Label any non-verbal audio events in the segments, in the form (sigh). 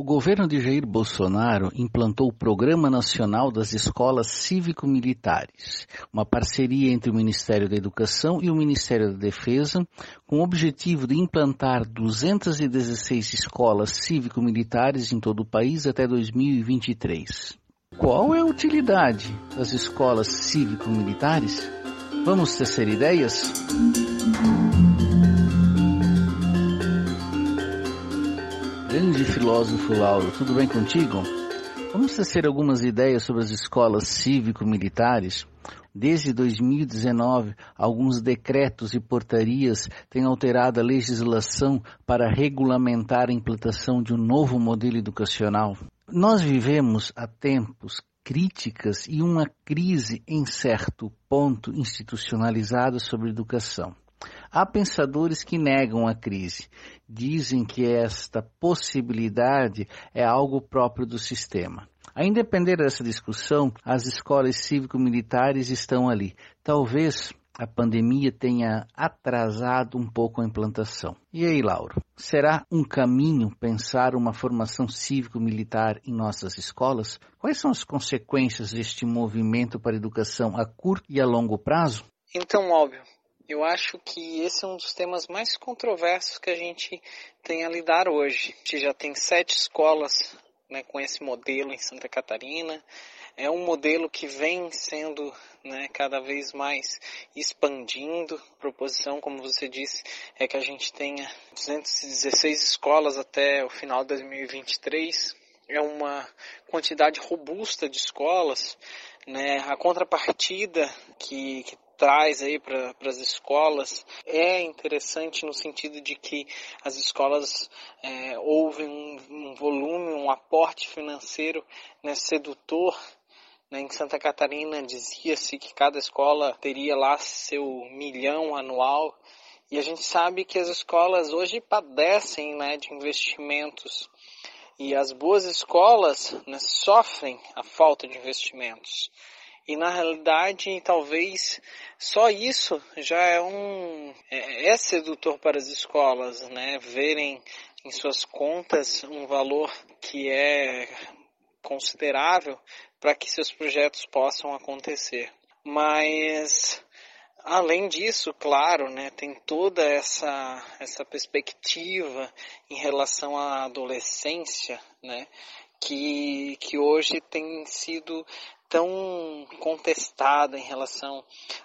O governo de Jair Bolsonaro implantou o Programa Nacional das Escolas Cívico-Militares, uma parceria entre o Ministério da Educação e o Ministério da Defesa, com o objetivo de implantar 216 escolas cívico-militares em todo o país até 2023. Qual é a utilidade das escolas cívico-militares? Vamos tecer ideias? Grande filósofo Lauro, tudo bem contigo? Vamos tecer algumas ideias sobre as escolas cívico-militares. Desde 2019, alguns decretos e portarias têm alterado a legislação para regulamentar a implantação de um novo modelo educacional. Nós vivemos há tempos críticas e uma crise em certo ponto institucionalizada sobre educação. Há pensadores que negam a crise, dizem que esta possibilidade é algo próprio do sistema. A depender dessa discussão, as escolas cívico-militares estão ali. Talvez a pandemia tenha atrasado um pouco a implantação. E aí, Lauro, será um caminho pensar uma formação cívico-militar em nossas escolas? Quais são as consequências deste movimento para a educação a curto e a longo prazo? Então, óbvio, eu acho que esse é um dos temas mais controversos que a gente tem a lidar hoje. A gente já tem sete escolas né, com esse modelo em Santa Catarina. É um modelo que vem sendo né, cada vez mais expandindo. A proposição, como você disse, é que a gente tenha 216 escolas até o final de 2023. É uma quantidade robusta de escolas. Né? A contrapartida que, que traz aí para as escolas é interessante no sentido de que as escolas é, ouvem um, um, volume, um aporte financeiro né, sedutor. Né, em Santa Catarina dizia-se que cada escola teria lá seu milhão anual e a gente sabe que as escolas hoje padecem né, de investimentos e as boas escolas né, sofrem a falta de investimentos. E na realidade, talvez só isso já é um é, é sedutor para as escolas, né? Verem em suas contas um valor que é considerável para que seus projetos possam acontecer. Mas além disso, claro, né, tem toda essa essa perspectiva em relação à adolescência, né, que, que hoje tem sido tão contestada em relação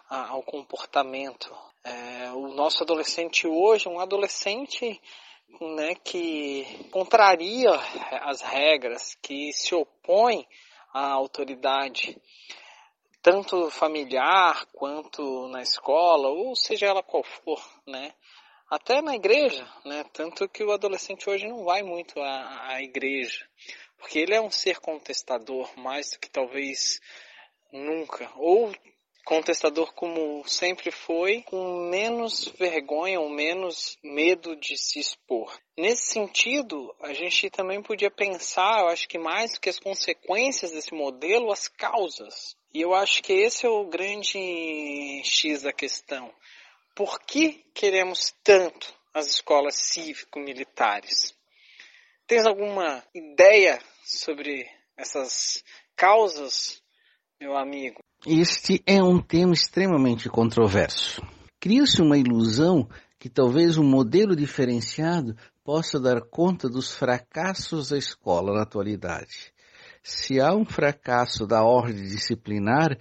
a, ao comportamento. É, o nosso adolescente hoje um adolescente né, que contraria as regras, que se opõe à autoridade, tanto familiar quanto na escola, ou seja ela qual for, né? Até na igreja, né? Tanto que o adolescente hoje não vai muito à, à igreja porque ele é um ser contestador mais do que talvez nunca, ou contestador como sempre foi, com menos vergonha ou menos medo de se expor. Nesse sentido, a gente também podia pensar, eu acho que mais do que as consequências desse modelo, as causas. E eu acho que esse é o grande X da questão. Por que queremos tanto as escolas cívico-militares? Tens alguma ideia sobre essas causas, meu amigo? Este é um tema extremamente controverso. Cria-se uma ilusão que talvez um modelo diferenciado possa dar conta dos fracassos da escola na atualidade. Se há um fracasso da ordem disciplinar,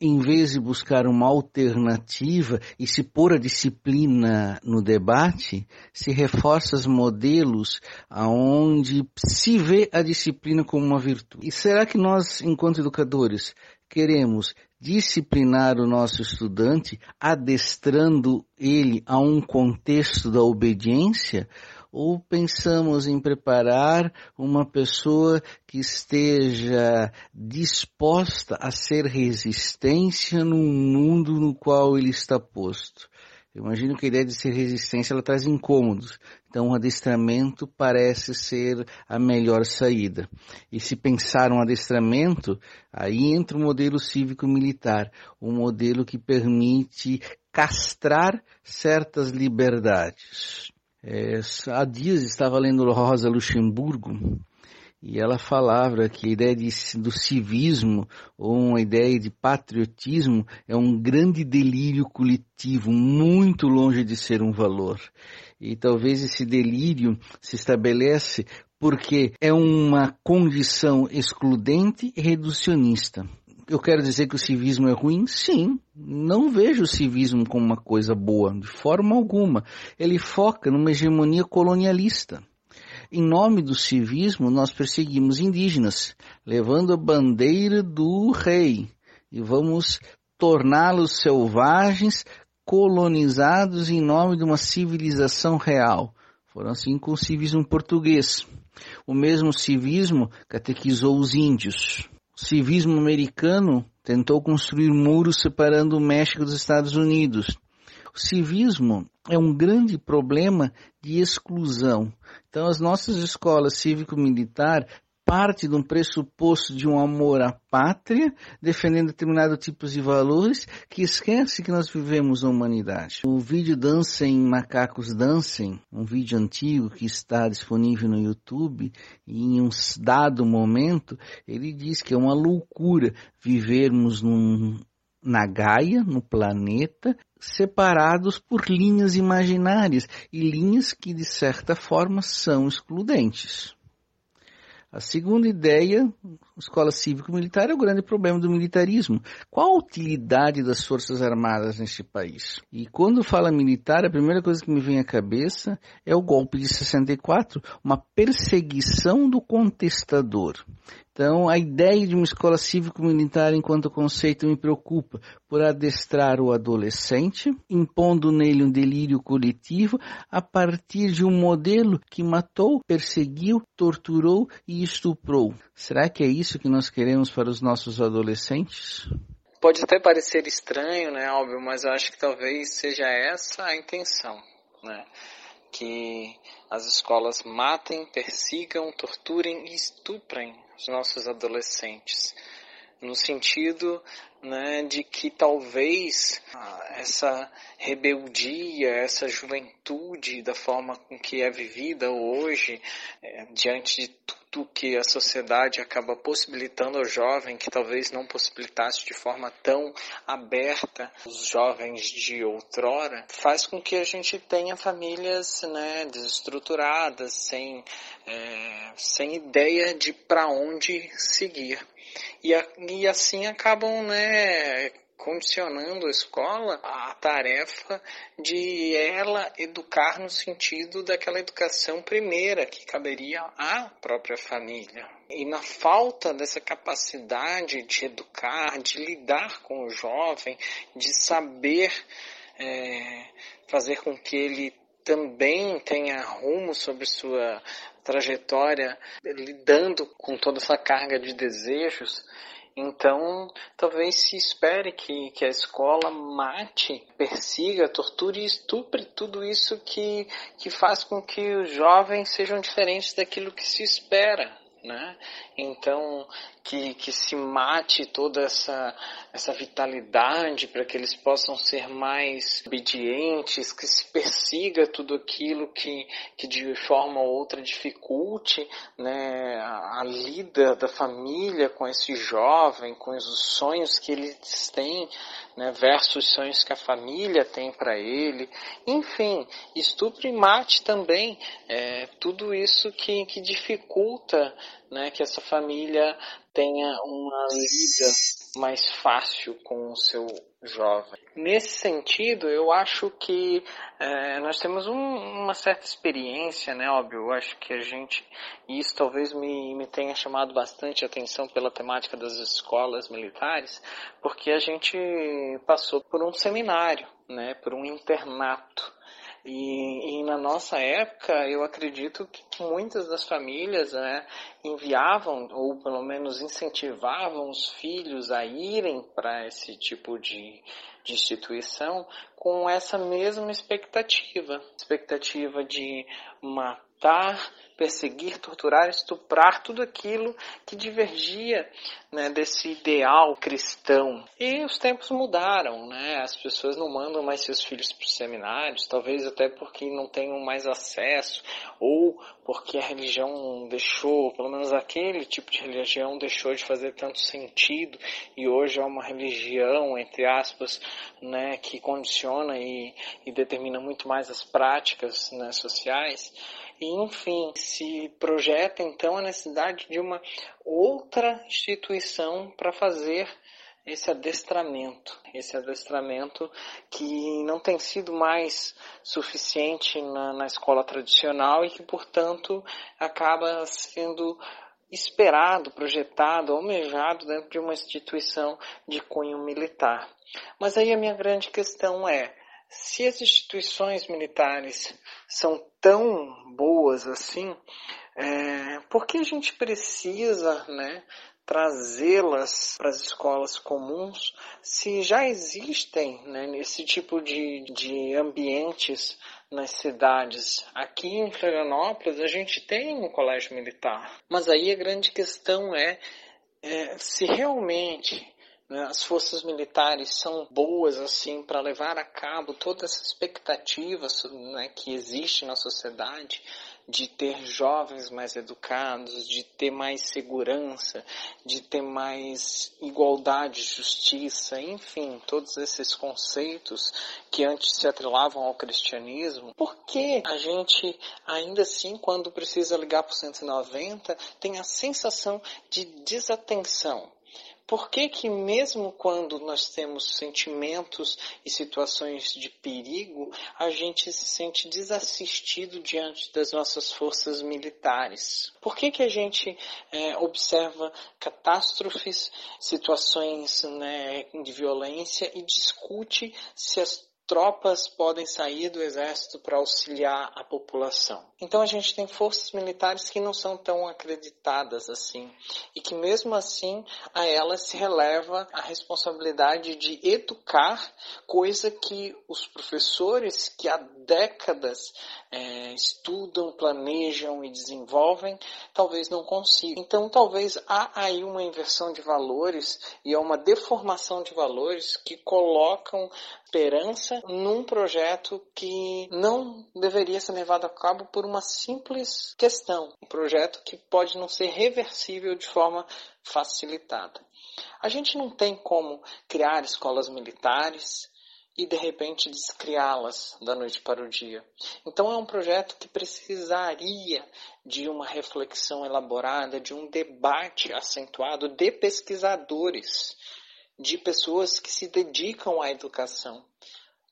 em vez de buscar uma alternativa e se pôr a disciplina no debate, se reforça os modelos aonde se vê a disciplina como uma virtude. E será que nós, enquanto educadores, queremos disciplinar o nosso estudante, adestrando ele a um contexto da obediência? Ou pensamos em preparar uma pessoa que esteja disposta a ser resistência num mundo no qual ele está posto? Eu imagino que a ideia de ser resistência ela traz incômodos. Então, o adestramento parece ser a melhor saída. E se pensar um adestramento, aí entra o modelo cívico-militar, um modelo que permite castrar certas liberdades. É, há dias estava lendo Rosa Luxemburgo e ela falava que a ideia de, do civismo ou uma ideia de patriotismo é um grande delírio coletivo, muito longe de ser um valor. E talvez esse delírio se estabelece porque é uma condição excludente e reducionista. Eu quero dizer que o civismo é ruim? Sim. Não vejo o civismo como uma coisa boa, de forma alguma. Ele foca numa hegemonia colonialista. Em nome do civismo, nós perseguimos indígenas, levando a bandeira do rei, e vamos torná-los selvagens, colonizados em nome de uma civilização real. Foram assim com o civismo português. O mesmo civismo catequizou os índios. Civismo americano tentou construir muros separando o México dos Estados Unidos. O civismo é um grande problema de exclusão. Então, as nossas escolas cívico-militar parte de um pressuposto de um amor à pátria, defendendo determinados tipos de valores, que esquece que nós vivemos na humanidade. O vídeo Dancem Macacos Dancem, um vídeo antigo que está disponível no YouTube, e em um dado momento, ele diz que é uma loucura vivermos num, na Gaia, no planeta, separados por linhas imaginárias e linhas que de certa forma são excludentes. A segunda ideia, escola cívico-militar, é o grande problema do militarismo. Qual a utilidade das Forças Armadas neste país? E quando fala militar, a primeira coisa que me vem à cabeça é o golpe de 64, uma perseguição do contestador. Então, a ideia de uma escola cívico-militar enquanto conceito me preocupa por adestrar o adolescente, impondo nele um delírio coletivo a partir de um modelo que matou, perseguiu, torturou e estuprou. Será que é isso que nós queremos para os nossos adolescentes? Pode até parecer estranho, né, óbvio, mas eu acho que talvez seja essa a intenção, né? Que as escolas matem, persigam, torturem e estuprem os nossos adolescentes, no sentido né, de que talvez ah, essa rebeldia, essa juventude da forma com que é vivida hoje, é, diante de tudo que a sociedade acaba possibilitando ao jovem, que talvez não possibilitasse de forma tão aberta os jovens de outrora, faz com que a gente tenha famílias né, desestruturadas, sem, é, sem ideia de para onde seguir. E, e assim acabam né, condicionando a escola a tarefa de ela educar no sentido daquela educação primeira que caberia à própria família. E na falta dessa capacidade de educar, de lidar com o jovem, de saber é, fazer com que ele também tenha rumo sobre sua trajetória, lidando com toda essa carga de desejos, então, talvez se espere que, que a escola mate, persiga, torture e estupre tudo isso que, que faz com que os jovens sejam diferentes daquilo que se espera. Né? Então, que, que se mate toda essa, essa vitalidade para que eles possam ser mais obedientes, que se persiga tudo aquilo que, que de forma ou outra dificulte né, a, a lida da família com esse jovem, com os sonhos que eles têm, né, versus os sonhos que a família tem para ele. Enfim, estupro e mate também é, tudo isso que, que dificulta né, que essa família tenha uma lida mais fácil com o seu jovem. Nesse sentido, eu acho que é, nós temos um, uma certa experiência, né? Óbvio, eu acho que a gente, e isso talvez me, me tenha chamado bastante atenção pela temática das escolas militares, porque a gente passou por um seminário, né? Por um internato e, e, na nossa época, eu acredito que muitas das famílias né, enviavam, ou pelo menos incentivavam os filhos a irem para esse tipo de, de instituição com essa mesma expectativa. Expectativa de uma matar, perseguir, torturar, estuprar, tudo aquilo que divergia né, desse ideal cristão. E os tempos mudaram, né? As pessoas não mandam mais seus filhos para os seminários, talvez até porque não tenham mais acesso, ou porque a religião deixou, pelo menos aquele tipo de religião deixou de fazer tanto sentido, e hoje é uma religião, entre aspas, né, que condiciona e, e determina muito mais as práticas né, sociais. Enfim, se projeta então a necessidade de uma outra instituição para fazer esse adestramento, esse adestramento que não tem sido mais suficiente na, na escola tradicional e que, portanto, acaba sendo esperado, projetado, almejado dentro de uma instituição de cunho militar. Mas aí a minha grande questão é, se as instituições militares são tão boas assim, é, por que a gente precisa né, trazê-las para as escolas comuns se já existem né, esse tipo de, de ambientes nas cidades? Aqui em Florianópolis a gente tem um colégio militar, mas aí a grande questão é, é se realmente né? As forças militares são boas assim para levar a cabo toda essa expectativa né, que existe na sociedade de ter jovens mais educados, de ter mais segurança, de ter mais igualdade, justiça, enfim, todos esses conceitos que antes se atrelavam ao cristianismo. Por que a gente, ainda assim, quando precisa ligar para o 190, tem a sensação de desatenção? Por que que mesmo quando nós temos sentimentos e situações de perigo, a gente se sente desassistido diante das nossas forças militares? Por que que a gente é, observa catástrofes, situações né, de violência e discute se as tropas podem sair do exército para auxiliar a população. Então a gente tem forças militares que não são tão acreditadas assim e que mesmo assim a elas se releva a responsabilidade de educar, coisa que os professores que há décadas é, estudam, planejam e desenvolvem, talvez não consigam. Então talvez há aí uma inversão de valores e há uma deformação de valores que colocam esperança num projeto que não deveria ser levado a cabo por uma simples questão, um projeto que pode não ser reversível de forma facilitada. A gente não tem como criar escolas militares e de repente descriá-las da noite para o dia. Então é um projeto que precisaria de uma reflexão elaborada, de um debate acentuado de pesquisadores de pessoas que se dedicam à educação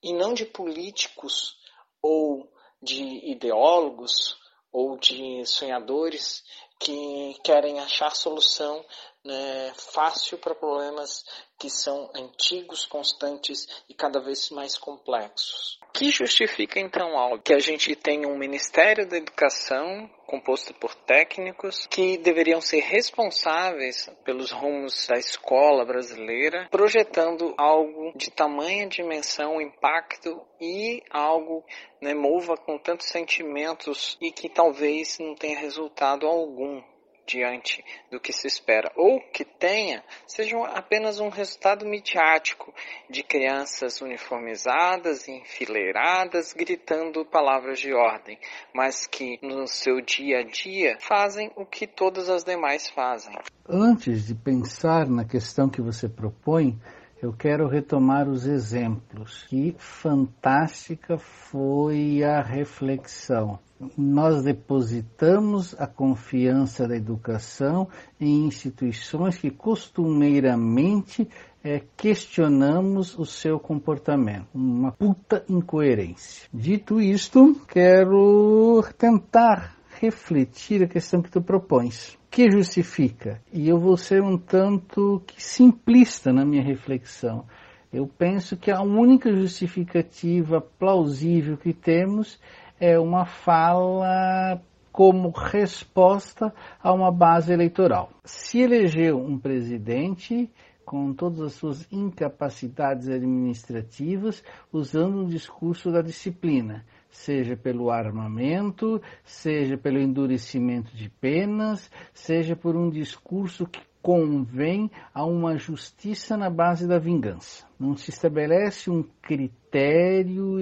e não de políticos ou de ideólogos ou de sonhadores que querem achar solução né, fácil para problemas que são antigos, constantes e cada vez mais complexos que justifica então algo? Que a gente tem um Ministério da Educação composto por técnicos que deveriam ser responsáveis pelos rumos da escola brasileira, projetando algo de tamanha dimensão, impacto e algo né, mova com tantos sentimentos e que talvez não tenha resultado algum diante do que se espera, ou que tenha, seja apenas um resultado midiático de crianças uniformizadas, enfileiradas, gritando palavras de ordem, mas que no seu dia a dia fazem o que todas as demais fazem. Antes de pensar na questão que você propõe, eu quero retomar os exemplos. Que fantástica foi a reflexão. Nós depositamos a confiança da educação em instituições que costumeiramente é, questionamos o seu comportamento. Uma puta incoerência. Dito isto, quero tentar refletir a questão que tu propões que justifica? E eu vou ser um tanto simplista na minha reflexão. Eu penso que a única justificativa plausível que temos é uma fala como resposta a uma base eleitoral. Se elegeu um presidente com todas as suas incapacidades administrativas, usando um discurso da disciplina seja pelo armamento, seja pelo endurecimento de penas, seja por um discurso que convém a uma justiça na base da vingança. Não se estabelece um critério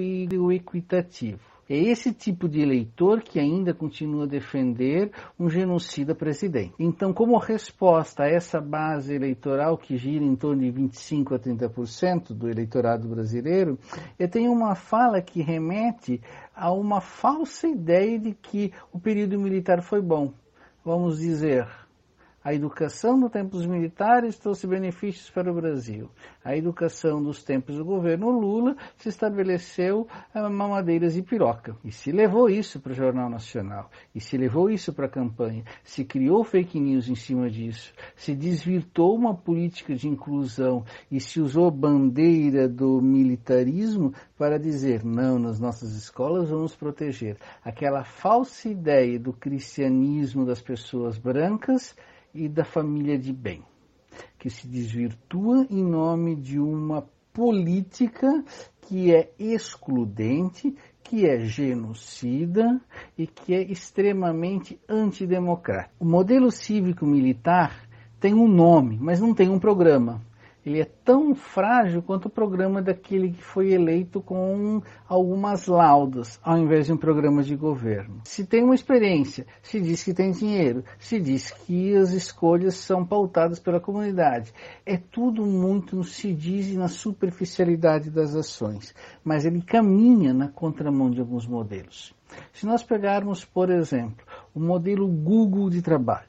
equitativo. É esse tipo de eleitor que ainda continua a defender um genocida presidente. Então, como resposta a essa base eleitoral que gira em torno de 25 a 30% do eleitorado brasileiro, eu tenho uma fala que remete a uma falsa ideia de que o período militar foi bom. Vamos dizer, a educação dos militares trouxe benefícios para o Brasil. A educação dos tempos do governo Lula se estabeleceu a mamadeiras e piroca. E se levou isso para o Jornal Nacional. E se levou isso para a campanha. Se criou fake news em cima disso. Se desvirtou uma política de inclusão e se usou bandeira do militarismo para dizer, não, nas nossas escolas vamos proteger. Aquela falsa ideia do cristianismo das pessoas brancas e da família de bem, que se desvirtua em nome de uma política que é excludente, que é genocida e que é extremamente antidemocrática. O modelo cívico-militar tem um nome, mas não tem um programa ele é tão frágil quanto o programa daquele que foi eleito com algumas laudas, ao invés de um programa de governo. Se tem uma experiência, se diz que tem dinheiro, se diz que as escolhas são pautadas pela comunidade. É tudo muito se diz na superficialidade das ações, mas ele caminha na contramão de alguns modelos. Se nós pegarmos, por exemplo, o modelo Google de trabalho,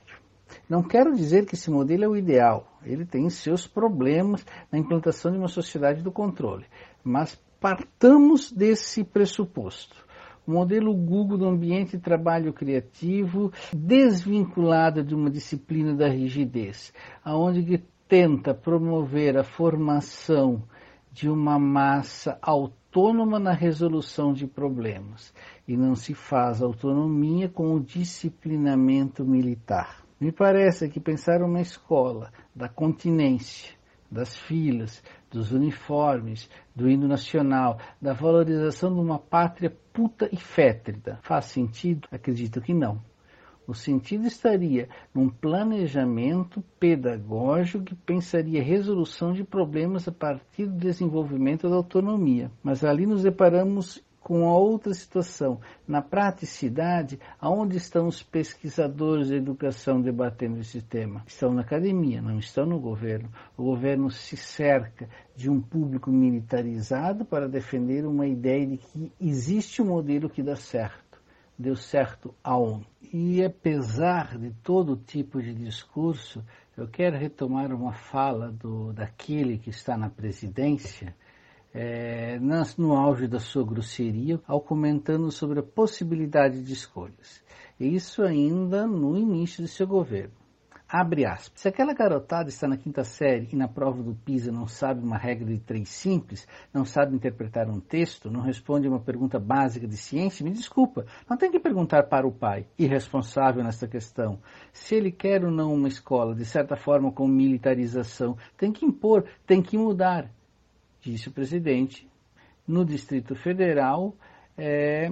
não quero dizer que esse modelo é o ideal, ele tem seus problemas na implantação de uma sociedade do controle, mas partamos desse pressuposto. O modelo Google do ambiente de trabalho criativo, desvinculado de uma disciplina da rigidez, aonde que tenta promover a formação de uma massa autônoma na resolução de problemas e não se faz autonomia com o disciplinamento militar. Me parece que pensar uma escola da continência, das filas, dos uniformes, do hino nacional, da valorização de uma pátria puta e fétrida, faz sentido? Acredito que não. O sentido estaria num planejamento pedagógico que pensaria resolução de problemas a partir do desenvolvimento da autonomia. Mas ali nos deparamos com a outra situação. Na praticidade, aonde estão os pesquisadores de educação debatendo esse tema? Estão na academia, não estão no governo. O governo se cerca de um público militarizado para defender uma ideia de que existe um modelo que dá certo. Deu certo aonde? E apesar de todo tipo de discurso, eu quero retomar uma fala do, daquele que está na presidência, é, no auge da sua grosseria, ao comentando sobre a possibilidade de escolhas. Isso ainda no início de seu governo. Abre aspas. Se aquela garotada está na quinta série e na prova do PISA não sabe uma regra de três simples, não sabe interpretar um texto, não responde uma pergunta básica de ciência, me desculpa, não tem que perguntar para o pai, irresponsável nessa questão. Se ele quer ou não uma escola, de certa forma com militarização, tem que impor, tem que mudar disse o presidente, no Distrito Federal é,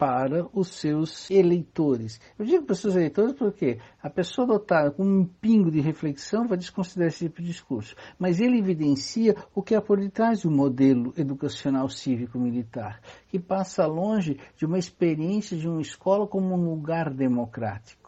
para os seus eleitores. Eu digo para os seus eleitores porque a pessoa dotada com um pingo de reflexão vai desconsiderar esse tipo de discurso, mas ele evidencia o que há por detrás do modelo educacional cívico-militar, que passa longe de uma experiência de uma escola como um lugar democrático.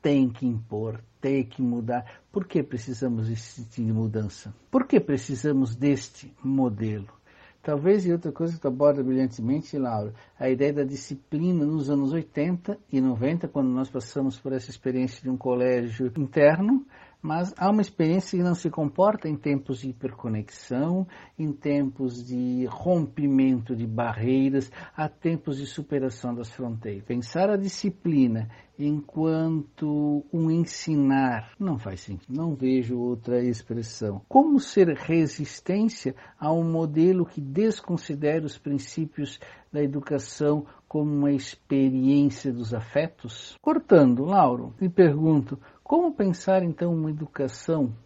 Tem que impor, tem que mudar. Por que precisamos de mudança? Por que precisamos deste modelo? Talvez, e outra coisa que tu aborda brilhantemente, Laura, a ideia da disciplina nos anos 80 e 90, quando nós passamos por essa experiência de um colégio interno, mas há uma experiência que não se comporta em tempos de hiperconexão, em tempos de rompimento de barreiras, há tempos de superação das fronteiras. Pensar a disciplina enquanto um ensinar não faz sentido, não vejo outra expressão. Como ser resistência a um modelo que desconsidera os princípios da educação como uma experiência dos afetos? Cortando, Lauro, me pergunto, como pensar então uma educação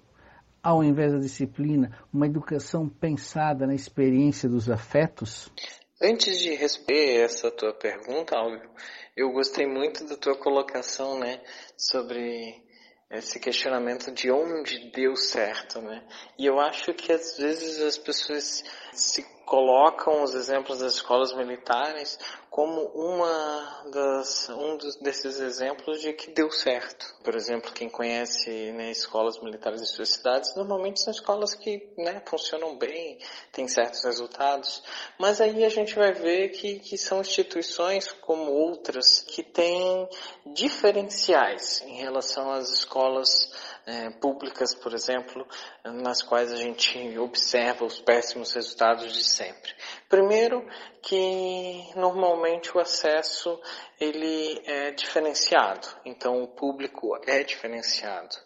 ao invés da disciplina, uma educação pensada na experiência dos afetos? Antes de responder essa tua pergunta, Álvaro, eu gostei muito da tua colocação, né, sobre esse questionamento de onde deu certo, né? E eu acho que às vezes as pessoas se colocam os exemplos das escolas militares como uma das, um dos, desses exemplos de que deu certo. Por exemplo, quem conhece né, escolas militares em suas cidades, normalmente são escolas que né, funcionam bem, têm certos resultados, mas aí a gente vai ver que, que são instituições como outras que têm diferenciais em relação às escolas é, públicas, por exemplo, nas quais a gente observa os péssimos resultados de sempre. Primeiro, que normalmente o acesso ele é diferenciado, então o público é diferenciado.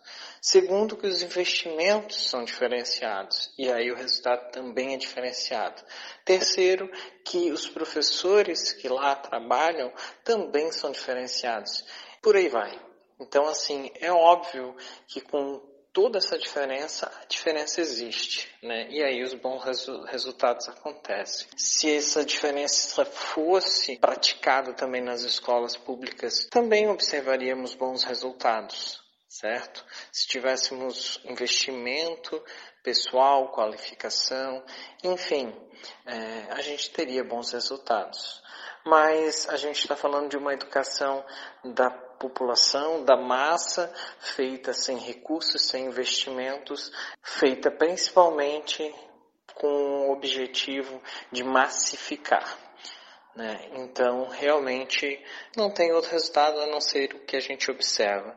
Segundo, que os investimentos são diferenciados e aí o resultado também é diferenciado. Terceiro, que os professores que lá trabalham também são diferenciados. Por aí vai. Então, assim, é óbvio que com toda essa diferença, a diferença existe, né? E aí os bons resu resultados acontecem. Se essa diferença fosse praticada também nas escolas públicas, também observaríamos bons resultados, certo? Se tivéssemos investimento pessoal, qualificação, enfim, é, a gente teria bons resultados. Mas a gente está falando de uma educação da população, da massa, feita sem recursos, sem investimentos, feita principalmente com o objetivo de massificar. Né? Então, realmente, não tem outro resultado a não ser o que a gente observa,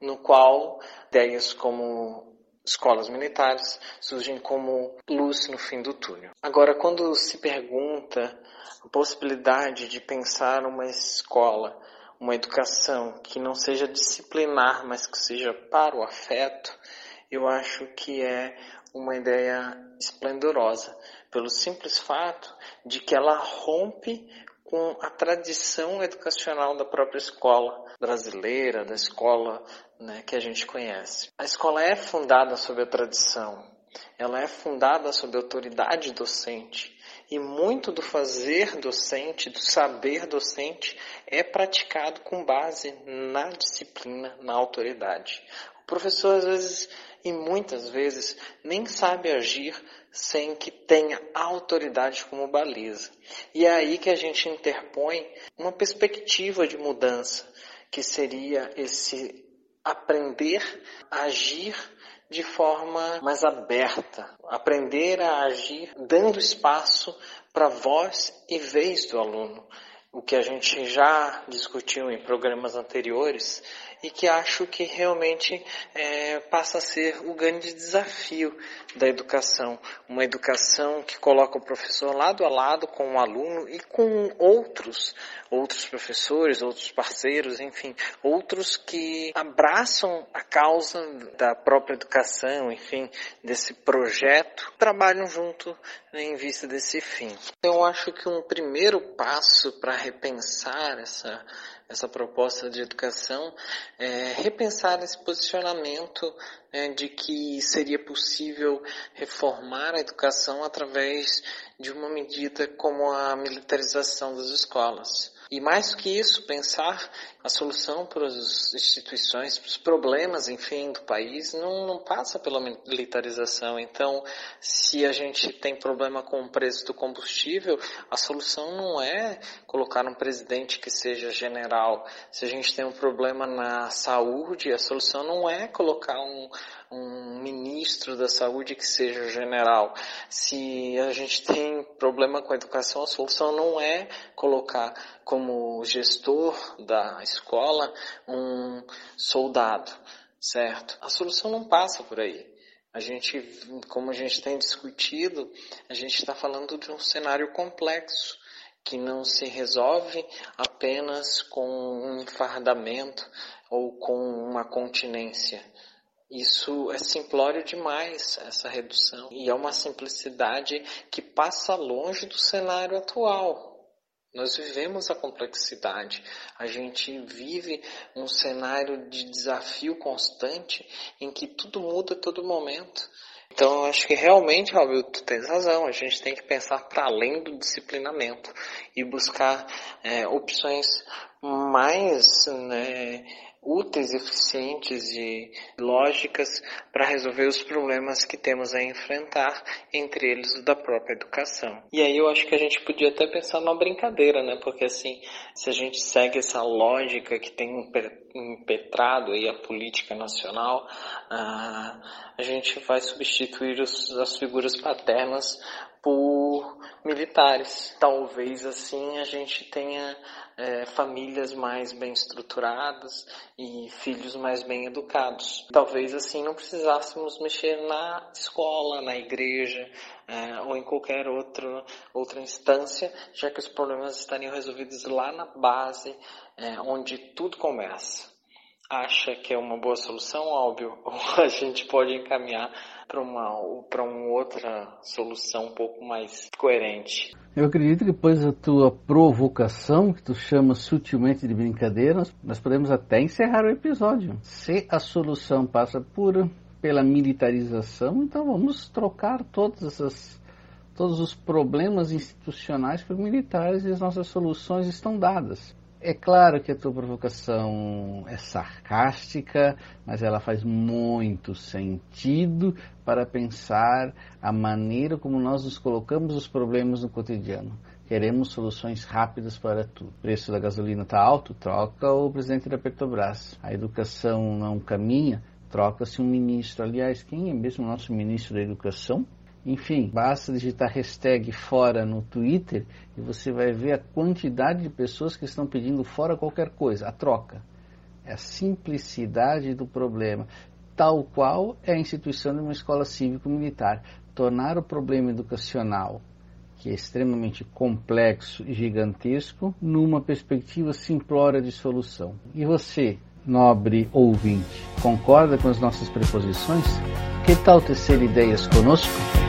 no qual ideias como escolas militares surgem como luz no fim do túnel. Agora, quando se pergunta a possibilidade de pensar uma escola uma educação que não seja disciplinar, mas que seja para o afeto, eu acho que é uma ideia esplendorosa, pelo simples fato de que ela rompe com a tradição educacional da própria escola brasileira, da escola né, que a gente conhece. A escola é fundada sobre a tradição, ela é fundada sobre a autoridade docente, e muito do fazer docente, do saber docente, é praticado com base na disciplina, na autoridade. O professor, às vezes, e muitas vezes, nem sabe agir sem que tenha autoridade como baliza. E é aí que a gente interpõe uma perspectiva de mudança, que seria esse aprender a agir de forma mais aberta, aprender a agir dando espaço para voz e vez do aluno, o que a gente já discutiu em programas anteriores e que acho que realmente é, passa a ser o grande desafio da educação. Uma educação que coloca o professor lado a lado com o aluno e com outros, outros professores, outros parceiros, enfim, outros que abraçam a causa da própria educação, enfim, desse projeto, trabalham junto em vista desse fim. Eu acho que um primeiro passo para repensar essa essa proposta de educação, é, repensar esse posicionamento é, de que seria possível reformar a educação através de uma medida como a militarização das escolas. E mais que isso, pensar a solução para as instituições, para os problemas, enfim, do país, não, não passa pela militarização. Então, se a gente tem problema com o preço do combustível, a solução não é colocar um presidente que seja general. Se a gente tem um problema na saúde, a solução não é colocar um, um ministro da saúde que seja general. Se a gente tem problema com a educação, a solução não é colocar como gestor da escola um soldado, certo? A solução não passa por aí. A gente, como a gente tem discutido, a gente está falando de um cenário complexo que não se resolve apenas com um enfardamento ou com uma continência. Isso é simplório demais, essa redução. E é uma simplicidade que passa longe do cenário atual. Nós vivemos a complexidade. A gente vive um cenário de desafio constante em que tudo muda a todo momento. Então, eu acho que realmente, Raul, tu tens razão. A gente tem que pensar para além do disciplinamento e buscar é, opções mais né, úteis, eficientes e lógicas para resolver os problemas que temos a enfrentar, entre eles o da própria educação. E aí eu acho que a gente podia até pensar numa brincadeira, né? Porque assim, se a gente segue essa lógica que tem impetrado aí a política nacional, ah, a gente vai substituir as figuras paternas por militares. Talvez assim a gente tenha é, famílias mais bem estruturadas e filhos mais bem educados. Talvez assim não precisássemos mexer na escola, na igreja é, ou em qualquer outro, outra instância, já que os problemas estariam resolvidos lá na base, é, onde tudo começa acha que é uma boa solução, óbvio, (laughs) a gente pode encaminhar para uma, para uma outra solução um pouco mais coerente. Eu acredito que depois da tua provocação, que tu chama sutilmente de brincadeira, nós podemos até encerrar o episódio. Se a solução passa por pela militarização, então vamos trocar todas essas todos os problemas institucionais por militares e as nossas soluções estão dadas. É claro que a tua provocação é sarcástica, mas ela faz muito sentido para pensar a maneira como nós nos colocamos os problemas no cotidiano. Queremos soluções rápidas para tudo. O preço da gasolina está alto, troca o presidente da Petrobras. A educação não caminha, troca-se um ministro. Aliás, quem é mesmo o nosso ministro da Educação? Enfim, basta digitar hashtag fora no Twitter e você vai ver a quantidade de pessoas que estão pedindo fora qualquer coisa, a troca. É a simplicidade do problema, tal qual é a instituição de uma escola cívico-militar. Tornar o problema educacional, que é extremamente complexo e gigantesco, numa perspectiva simplória de solução. E você, nobre ouvinte, concorda com as nossas preposições? Que tal tecer ideias conosco?